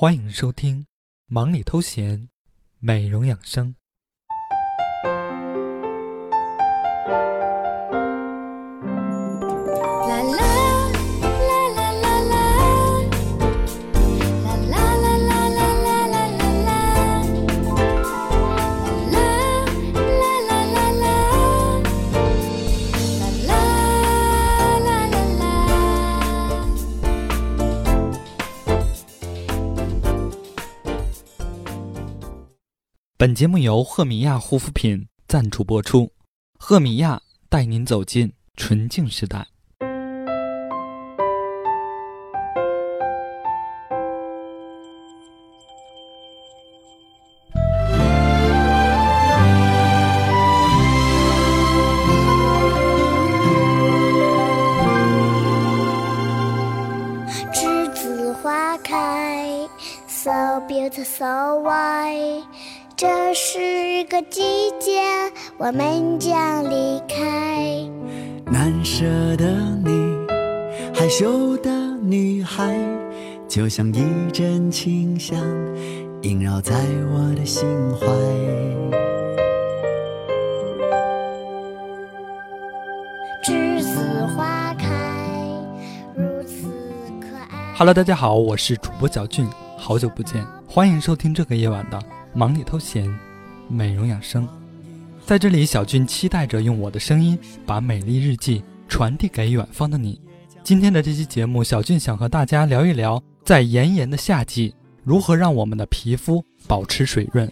欢迎收听《忙里偷闲》，美容养生。本节目由赫米亚护肤品赞助播出，赫米亚带您走进纯净时代。栀子花开，so beautiful so white。这是个季节，我们将离开。难舍的你，害羞的女孩，就像一阵清香，萦绕在我的心怀。栀子花开，如此可爱。Hello，大家好，我是主播小俊，好久不见，欢迎收听这个夜晚的忙里偷闲，美容养生。在这里，小俊期待着用我的声音把美丽日记传递给远方的你。今天的这期节目，小俊想和大家聊一聊，在炎炎的夏季，如何让我们的皮肤保持水润。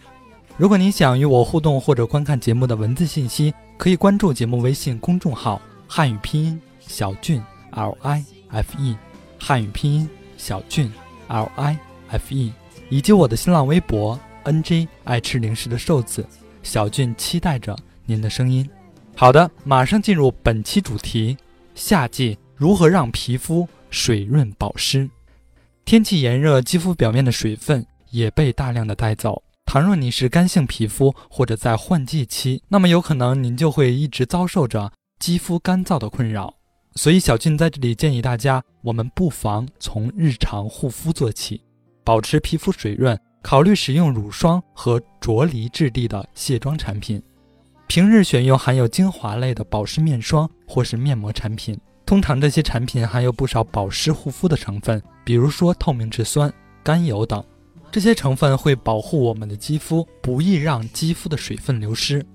如果您想与我互动或者观看节目的文字信息，可以关注节目微信公众号“汉语拼音小俊 L I F E”，汉语拼音小俊 L I F E，以及我的新浪微博 N J 爱吃零食的瘦子小俊，期待着您的声音。好的，马上进入本期主题：夏季如何让皮肤水润保湿？天气炎热，肌肤表面的水分也被大量的带走。倘若你是干性皮肤或者在换季期，那么有可能您就会一直遭受着肌肤干燥的困扰。所以小俊在这里建议大家，我们不妨从日常护肤做起，保持皮肤水润，考虑使用乳霜和啫喱质地的卸妆产品。平日选用含有精华类的保湿面霜或是面膜产品。通常这些产品含有不少保湿护肤的成分，比如说透明质酸、甘油等。这些成分会保护我们的肌肤，不易让肌肤的水分流失。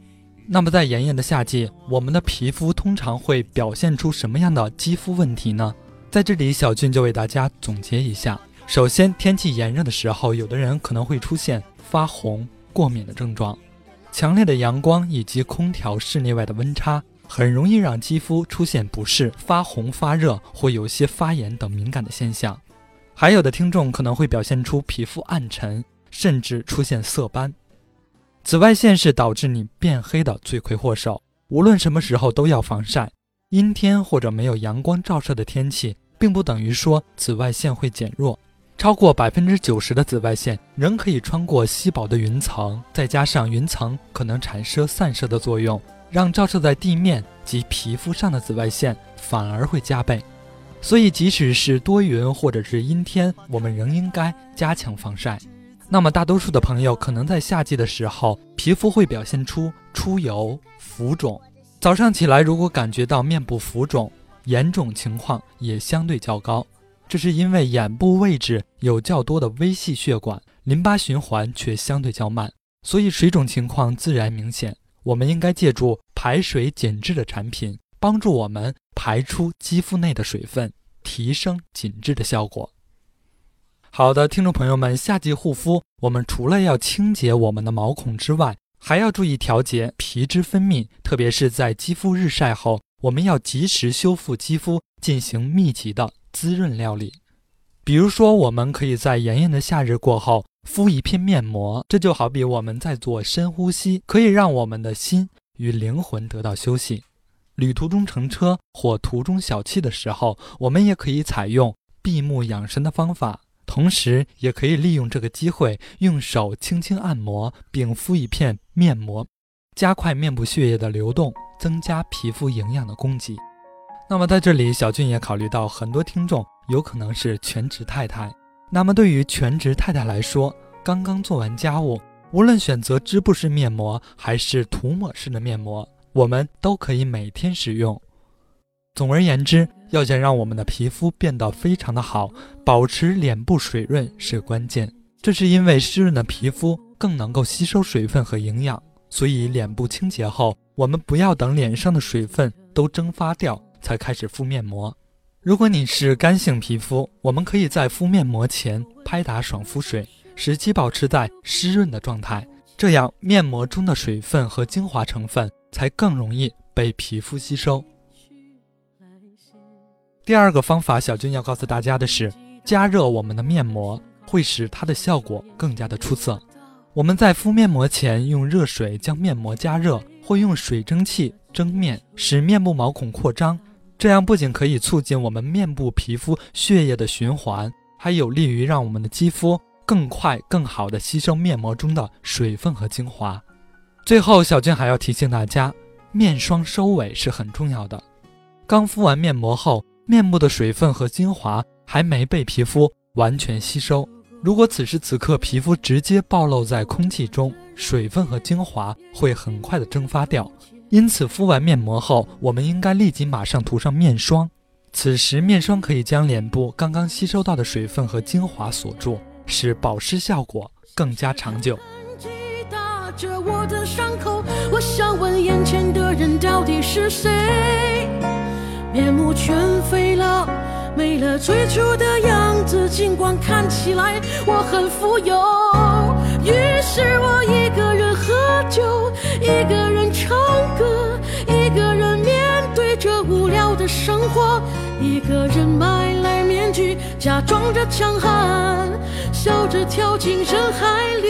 那么在炎炎的夏季，我们的皮肤通常会表现出什么样的肌肤问题呢？在这里，小俊就为大家总结一下。首先，天气炎热的时候，有的人可能会出现发红、过敏的症状。强烈的阳光以及空调室内外的温差，很容易让肌肤出现不适、发红、发热或有些发炎等敏感的现象。还有的听众可能会表现出皮肤暗沉，甚至出现色斑。紫外线是导致你变黑的罪魁祸首，无论什么时候都要防晒。阴天或者没有阳光照射的天气，并不等于说紫外线会减弱。超过百分之九十的紫外线仍可以穿过稀薄的云层，再加上云层可能产生散射的作用，让照射在地面及皮肤上的紫外线反而会加倍。所以，即使是多云或者是阴天，我们仍应该加强防晒。那么，大多数的朋友可能在夏季的时候，皮肤会表现出出油、浮肿。早上起来，如果感觉到面部浮肿，严重情况也相对较高。这是因为眼部位置有较多的微细血管，淋巴循环却相对较慢，所以水肿情况自然明显。我们应该借助排水紧致的产品，帮助我们排出肌肤内的水分，提升紧致的效果。好的，听众朋友们，夏季护肤，我们除了要清洁我们的毛孔之外，还要注意调节皮脂分泌，特别是在肌肤日晒后，我们要及时修复肌肤，进行密集的滋润料理。比如说，我们可以在炎炎的夏日过后敷一片面膜，这就好比我们在做深呼吸，可以让我们的心与灵魂得到休息。旅途中乘车或途中小憩的时候，我们也可以采用闭目养神的方法，同时也可以利用这个机会，用手轻轻按摩并敷一片面膜，加快面部血液的流动，增加皮肤营养的供给。那么在这里，小俊也考虑到很多听众有可能是全职太太，那么对于全职太太来说，刚刚做完家务，无论选择织布式面膜还是涂抹式的面膜，我们都可以每天使用。总而言之，要想让我们的皮肤变得非常的好，保持脸部水润是关键。这是因为湿润的皮肤更能够吸收水分和营养，所以脸部清洁后，我们不要等脸上的水分都蒸发掉才开始敷面膜。如果你是干性皮肤，我们可以在敷面膜前拍打爽肤水。使其保持在湿润的状态，这样面膜中的水分和精华成分才更容易被皮肤吸收。第二个方法，小军要告诉大家的是，加热我们的面膜会使它的效果更加的出色。我们在敷面膜前用热水将面膜加热，或用水蒸气蒸面，使面部毛孔扩张，这样不仅可以促进我们面部皮肤血液的循环，还有利于让我们的肌肤。更快、更好的吸收面膜中的水分和精华。最后，小俊还要提醒大家，面霜收尾是很重要的。刚敷完面膜后，面部的水分和精华还没被皮肤完全吸收。如果此时此刻皮肤直接暴露在空气中，水分和精华会很快的蒸发掉。因此，敷完面膜后，我们应该立即马上涂上面霜。此时，面霜可以将脸部刚刚吸收到的水分和精华锁住。使保湿效果更加长久。着我的伤口，我想问眼前的人到底是谁？面目全非了，没了最初的样子。尽管看起来我很富有，于是我一个人喝酒，一个人生活，一个人买来面具，假装着强悍。笑着跳进人海里，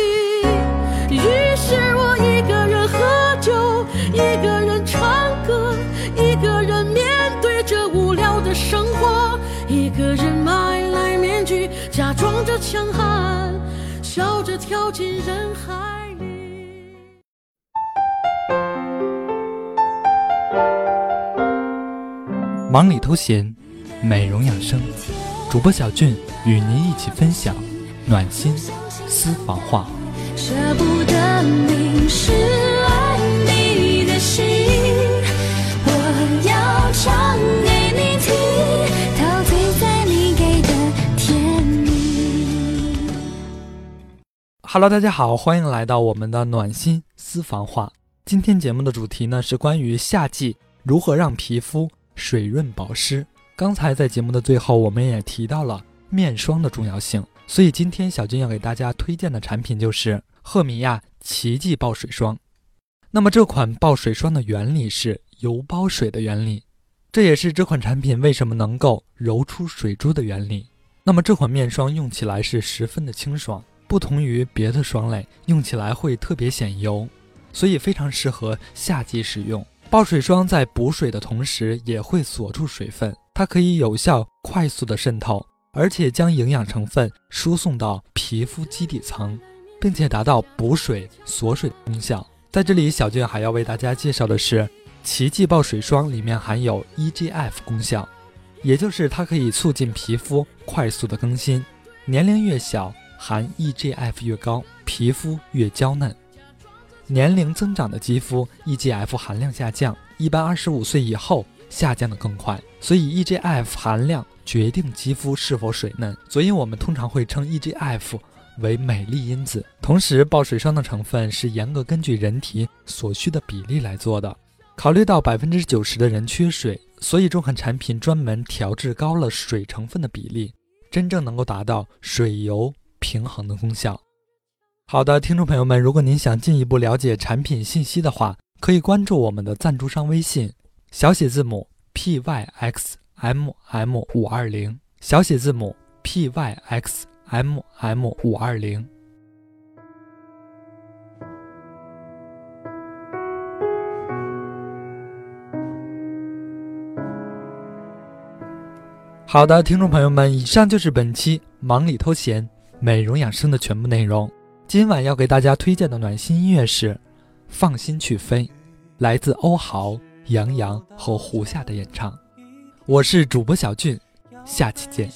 于是我一个人喝酒，一个人唱歌，一个人面对着无聊的生活，一个人买来面具，假装着强悍，笑着跳进人海忙里偷闲，美容养生，主播小俊与您一起分享。暖心私房话。舍不得淋湿爱你的心，我要唱给你听，陶醉在你给的甜蜜。Hello，大家好，欢迎来到我们的暖心私房话。今天节目的主题呢是关于夏季如何让皮肤水润保湿。刚才在节目的最后，我们也提到了面霜的重要性。所以今天小军要给大家推荐的产品就是赫米亚奇迹爆水霜。那么这款爆水霜的原理是油包水的原理，这也是这款产品为什么能够揉出水珠的原理。那么这款面霜用起来是十分的清爽，不同于别的霜类，用起来会特别显油，所以非常适合夏季使用。爆水霜在补水的同时也会锁住水分，它可以有效快速的渗透。而且将营养成分输送到皮肤基底层，并且达到补水锁水的功效。在这里，小俊还要为大家介绍的是，奇迹爆水霜里面含有 EGF 功效，也就是它可以促进皮肤快速的更新。年龄越小，含 EGF 越高，皮肤越娇嫩。年龄增长的肌肤 EGF 含量下降，一般二十五岁以后下降的更快，所以 EGF 含量。决定肌肤是否水嫩，所以我们通常会称 EGF 为美丽因子。同时，爆水霜的成分是严格根据人体所需的比例来做的。考虑到百分之九十的人缺水，所以这款产品专门调制高了水成分的比例，真正能够达到水油平衡的功效。好的，听众朋友们，如果您想进一步了解产品信息的话，可以关注我们的赞助商微信，小写字母 PYX。M M 五二零小写字母 P Y X M M 五二零。好的，听众朋友们，以上就是本期忙里偷闲美容养生的全部内容。今晚要给大家推荐的暖心音乐是《放心去飞》，来自欧豪、杨洋和胡夏的演唱。我是主播小俊，下期见。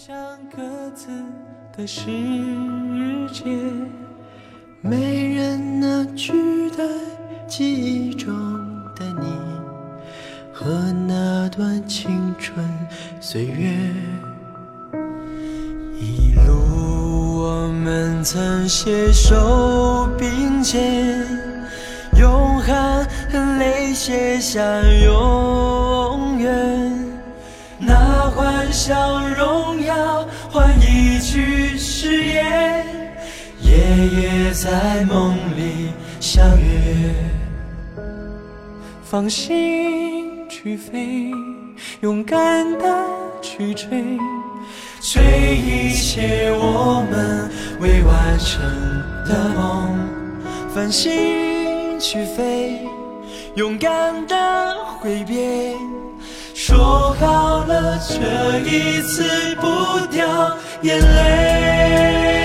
没人能取代记忆中的你和那段青春岁月。曾携手并肩，用汗和泪写下永远。那欢笑荣耀换一句誓言，夜夜在梦里相约。放心去飞，勇敢的去追，追一切我们未完成的梦。繁星去飞，勇敢的挥别。说好了，这一次不掉眼泪。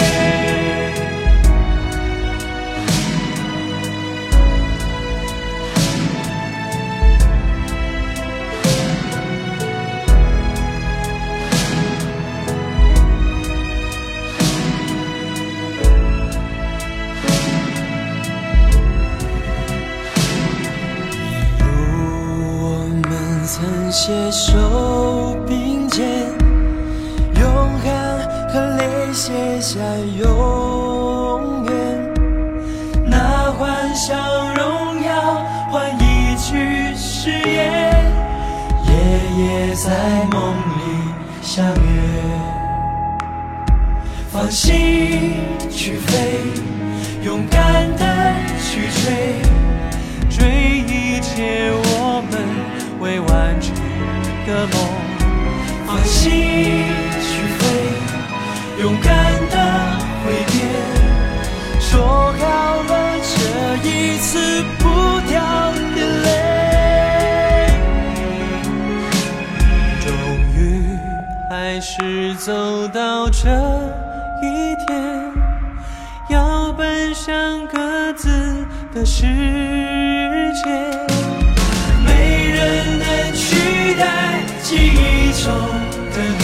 写下永远。那欢笑荣耀换一句誓言，夜夜在梦里相约。放心去飞，勇敢的去追，追一切我们未完成的梦。放心，勇敢的挥别。说好了，这一次不掉眼泪。终于还是走到这一天，要奔向各自的世界。没人能取代记忆中的你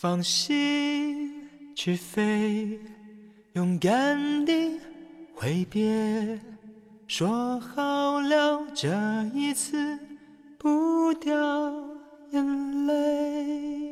放心去飞，勇敢地挥别，说好了这一次不掉眼泪。